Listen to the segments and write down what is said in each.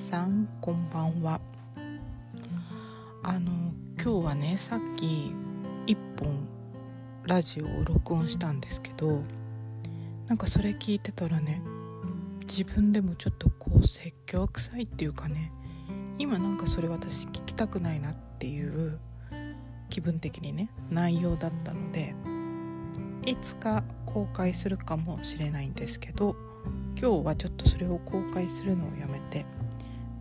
さんこんばんは。あの今日はねさっき一本ラジオを録音したんですけどなんかそれ聞いてたらね自分でもちょっとこう説教臭いっていうかね今なんかそれ私聞きたくないなっていう気分的にね内容だったのでいつか公開するかもしれないんですけど今日はちょっとそれを公開するのをやめて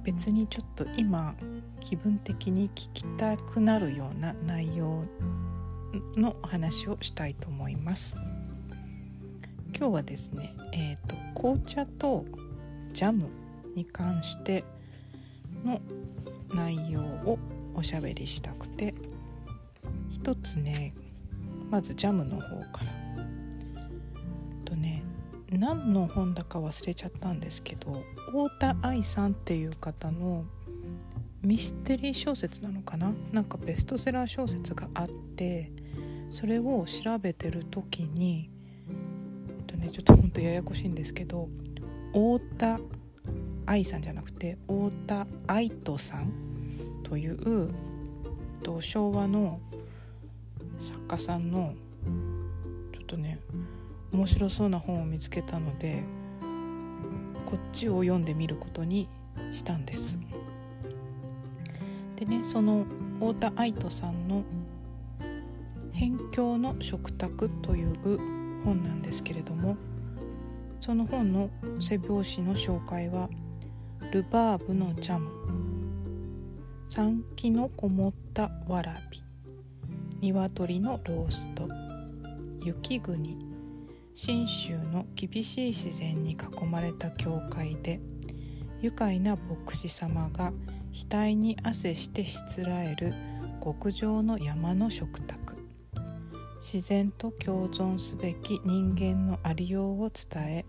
別にちょっと今気分的に聞きたくなるような内容のお話をしたいと思います。今日はですねえっ、ー、と紅茶とジャムに関しての内容をおしゃべりしたくて。一つねまずジャムの方から何の本だか忘れちゃったんですけど太田愛さんっていう方のミステリー小説なのかな？なんかベストセラー小説があってそれを調べてる時にえっとねちょっとほんとややこしいんですけど太田愛さんじゃなくて太田愛人さんというえっと昭和の作家さんのちょっとね面白そうな本を見つけたのでこっちを読んでみることにしたんです。でねその太田愛人さんの「辺境の食卓」という本なんですけれどもその本の背表紙の紹介は「ルバーブのジャム」「三気のこもったわらび」「鶏のロースト」「雪国」信州の厳しい自然に囲まれた教会で愉快な牧師様が額に汗してしつらえる極上の山の食卓。自然と共存すべき人間のありようを伝え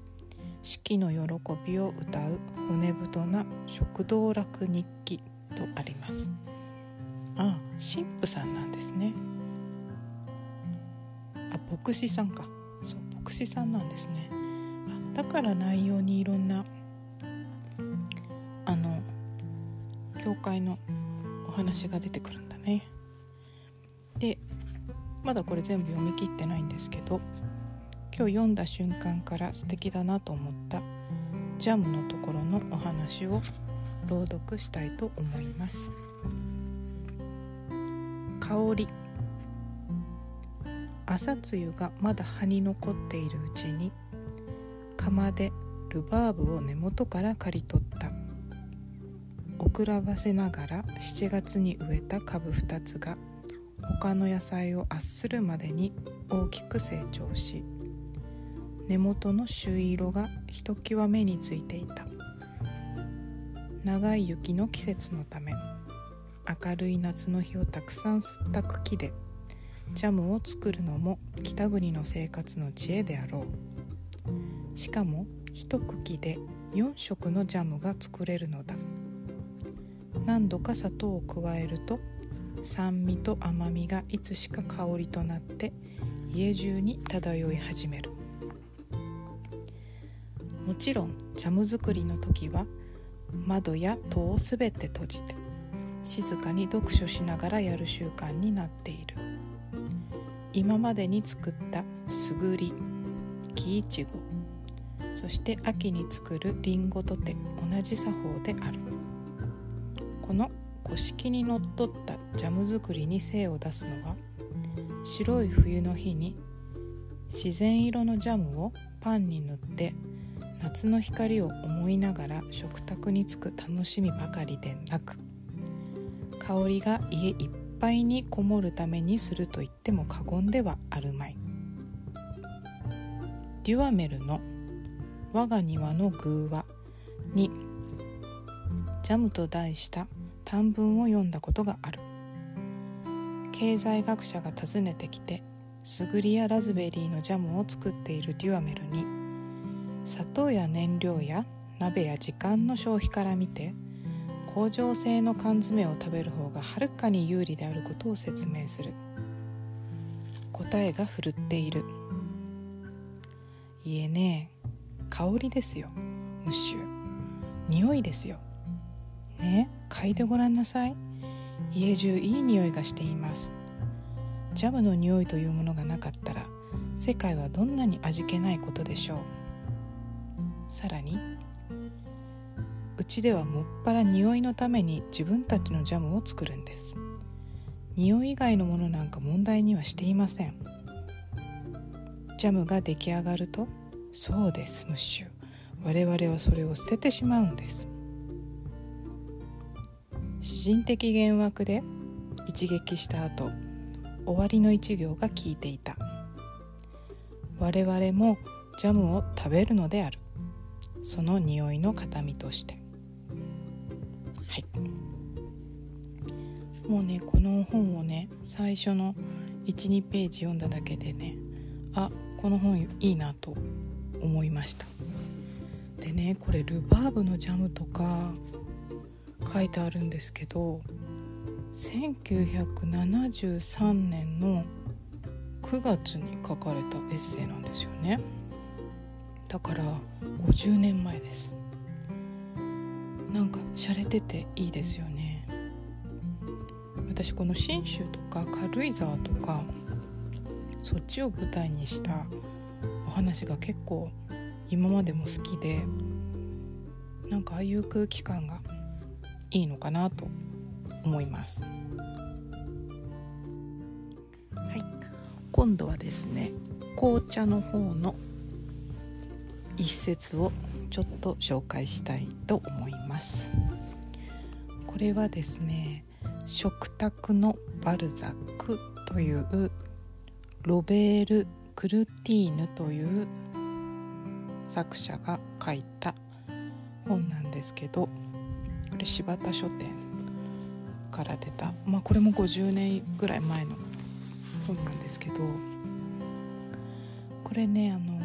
四季の喜びを歌う骨太な食道楽日記とあります。ああ神父さんなんですね。あ牧師さんか。師さんなんですね。あだから内容にいろんなあの教会のお話が出てくるんだね。でまだこれ全部読み切ってないんですけど今日読んだ瞬間から素敵だなと思ったジャムのところのお話を朗読したいと思います。香り。朝露がまだ葉に残っているうちに釜でルバーブを根元から刈り取った。遅らばせながら7月に植えた株2つが他の野菜を圧するまでに大きく成長し根元の朱色がひときわ目についていた。長い雪の季節のため明るい夏の日をたくさん吸った茎でジャムを作るのも北国の生活の知恵であろう。しかも一茎で4色のジャムが作れるのだ。何度か砂糖を加えると酸味と甘みがいつしか香りとなって家中に漂い始める。もちろんジャム作りの時は窓や戸をすべて閉じて静かに読書しながらやる習慣になっている。今までに作ったすぐり木いちごそして秋に作るりんごとて同じ作法である。この古式にのっとったジャム作りに精を出すのは白い冬の日に自然色のジャムをパンに塗って夏の光を思いながら食卓に着く楽しみばかりでなく香りが家いっぱにこもるためにすると言っても過言ではあるまい。デュアメルの「我が庭の偶話」にジャムと題した短文を読んだことがある。経済学者が訪ねてきてスグリやラズベリーのジャムを作っているデュアメルに砂糖や燃料や鍋や時間の消費から見て工場製の缶詰を食べる方がはるかに有利であることを説明する。答えがふるっている。いえね香りですよ。ムッシュ匂いですよ。ね嗅いでごらんなさい。家中いい匂いがしています。ジャムの匂いというものがなかったら世界はどんなに味気ないことでしょう。さらにちではもっぱら匂いのために自分たちのジャムを作るんです。匂い以外のものなんか問題にはしていません。ジャムが出来上がるとそうですムッシュ。我々はそれを捨ててしまうんです。詩人的幻惑で一撃した後終わりの一行が聞いていた。我々もジャムを食べるのである。その匂いの形見として。もうねこの本をね最初の12ページ読んだだけでねあこの本いいなと思いました。でねこれルバーブのジャムとか書いてあるんですけど1973年の9月に書かれたエッセイなんですよね。だから50年前です。なんか洒落てていいですよね。私この信州とか軽井沢とかそっちを舞台にしたお話が結構今までも好きでなんかああいう空気感がいいのかなと思います。はい。今度はですね紅茶の方の一節をちょっと紹介したいと思います。これはですね食卓のバルザックというロベール・クルティーヌという作者が書いた本なんですけどこれ柴田書店から出たまあこれも50年ぐらい前の本なんですけどこれねあの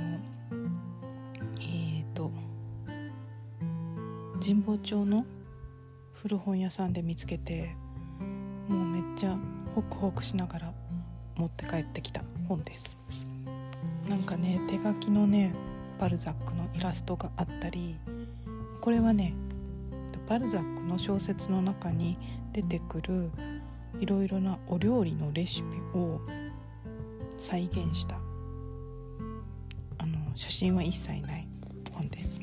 えっと神保町の古本屋さんで見つけてもうめっちゃホクホクしながら持って帰ってきた本です。なんかね手書きのねバルザックのイラストがあったりこれはねバルザックの小説の中に出てくるいろいろなお料理のレシピを再現したあの写真は一切ない本です。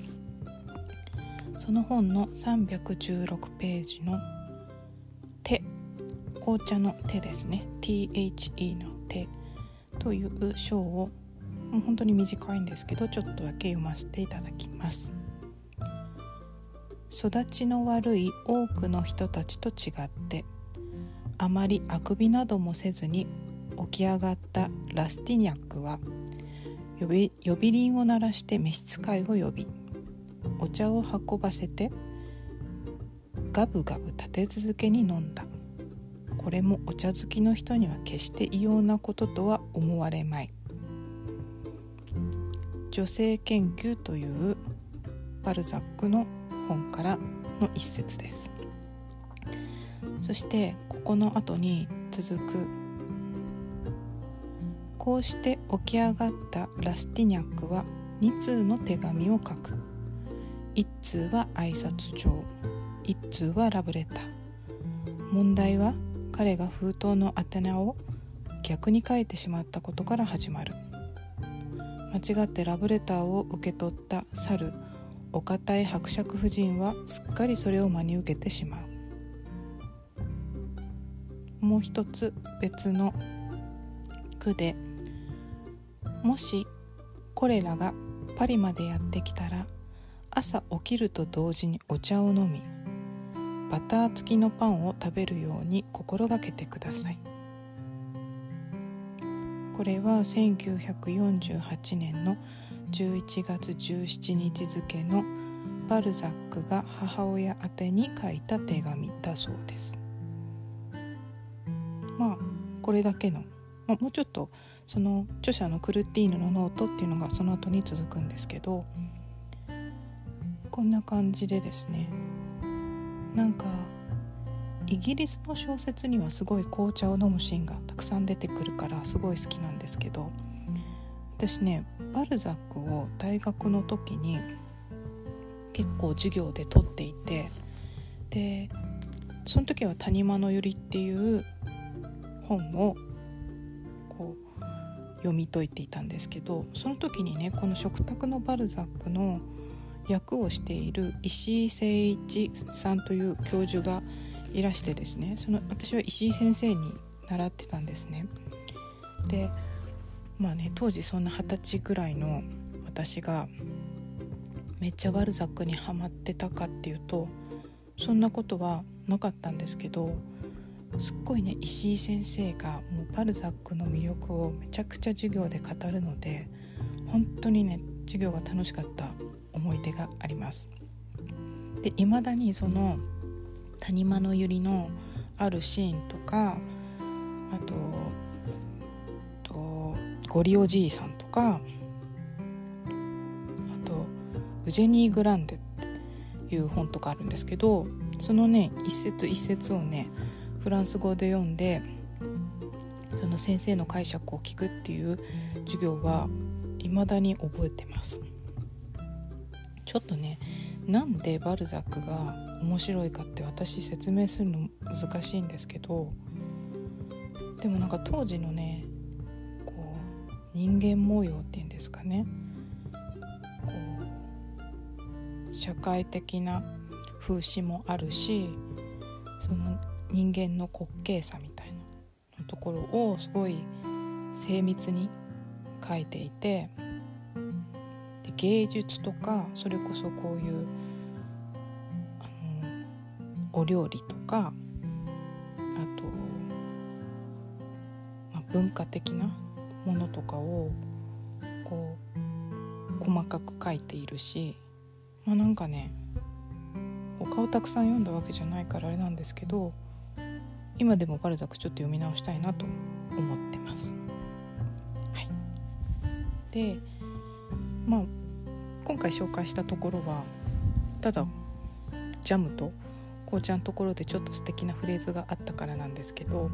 その本の316ページの「」紅茶の手ですね。THE の手という章をもう本当に短いんですけどちょっとだけ読ませていただきます。育ちの悪い多くの人たちと違ってあまりあくびなどもせずに起き上がったラスティニャックは呼び呼び鈴を鳴らして召使いを呼びお茶を運ばせてガブガブ立て続けに飲んだ。これもお茶好きの人には決して異様なこととは思われまい。女性研究というバルザックの本からの一節です。そしてここの後に続く。こうして起き上がったラスティニャックは2通の手紙を書く。1通は挨拶状。1通はラブレター。問題は彼が封筒の宛名を逆に書いてしまったことから始まる。間違ってラブレターを受け取った猿お堅い伯爵夫人はすっかりそれを真に受けてしまう。もう一つ別の句でもしこれらがパリまでやってきたら朝起きると同時にお茶を飲みバター付きのパンを食べるように心がけてください。これは1848年の11月17日付のバルザックが母親宛てに書いた手紙だそうです。まあこれだけの、まあ、もうちょっとその著者のクルティーヌのノートっていうのがその後に続くんですけどこんな感じでですねなんかイギリスの小説にはすごい紅茶を飲むシーンがたくさん出てくるからすごい好きなんですけど私ねバルザックを大学の時に結構授業で取っていてでその時は「谷間のゆり」っていう本をこう読み解いていたんですけどその時にねこの「食卓のバルザック」の役をしている石井誠一さんという教授がいらしてですねその私は石井先生に習ってたんですね。でまあね当時そんな二十歳ぐらいの私がめっちゃバルザックにはまってたかっていうとそんなことはなかったんですけどすっごいね石井先生がもうバルザックの魅力をめちゃくちゃ授業で語るので本当にね授業が楽しかった思い出があります。で未だにその谷間の百合のあるシーンとかあととゴリおじいさんとかあとウジェニー・グランデっていう本とかあるんですけどそのね一節一節をねフランス語で読んでその先生の解釈を聞くっていう授業は未だに覚えてます。ちょっとねなんでバルザックが面白いかって私説明するの難しいんですけどでもなんか当時のねこう人間模様っていうんですかねこう社会的な風刺もあるしその人間の滑稽さみたいなところをすごい精密に書いていて芸術とかそれこそこういうあのお料理とかあと、まあ、文化的なものとかをこう細かく書いているしまあなんかね他をたくさん読んだわけじゃないからあれなんですけど今でもバルザクちょっと読み直したいなと思ってます。はい、でまあ今回紹介したところはただジャムと紅茶のところでちょっと素敵なフレーズがあったからなんですけど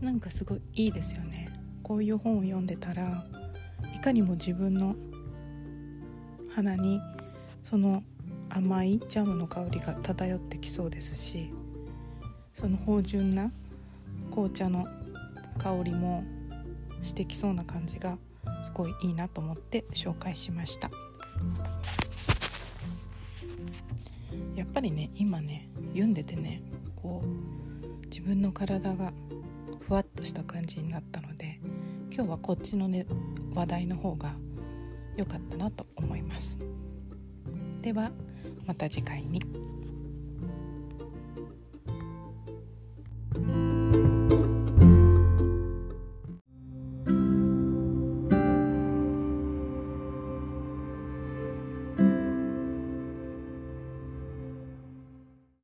なんかすごいいいですよね。こういう本を読んでたらいかにも自分の鼻にその甘いジャムの香りが漂ってきそうですしその芳醇な紅茶の香りもしてきそうな感じがすごいいいなと思って紹介しましたやっぱりね今ね読んでてねこう自分の体がふわっとした感じになったので今日はこっちのね話題の方が良かったなと思いますではまた次回に。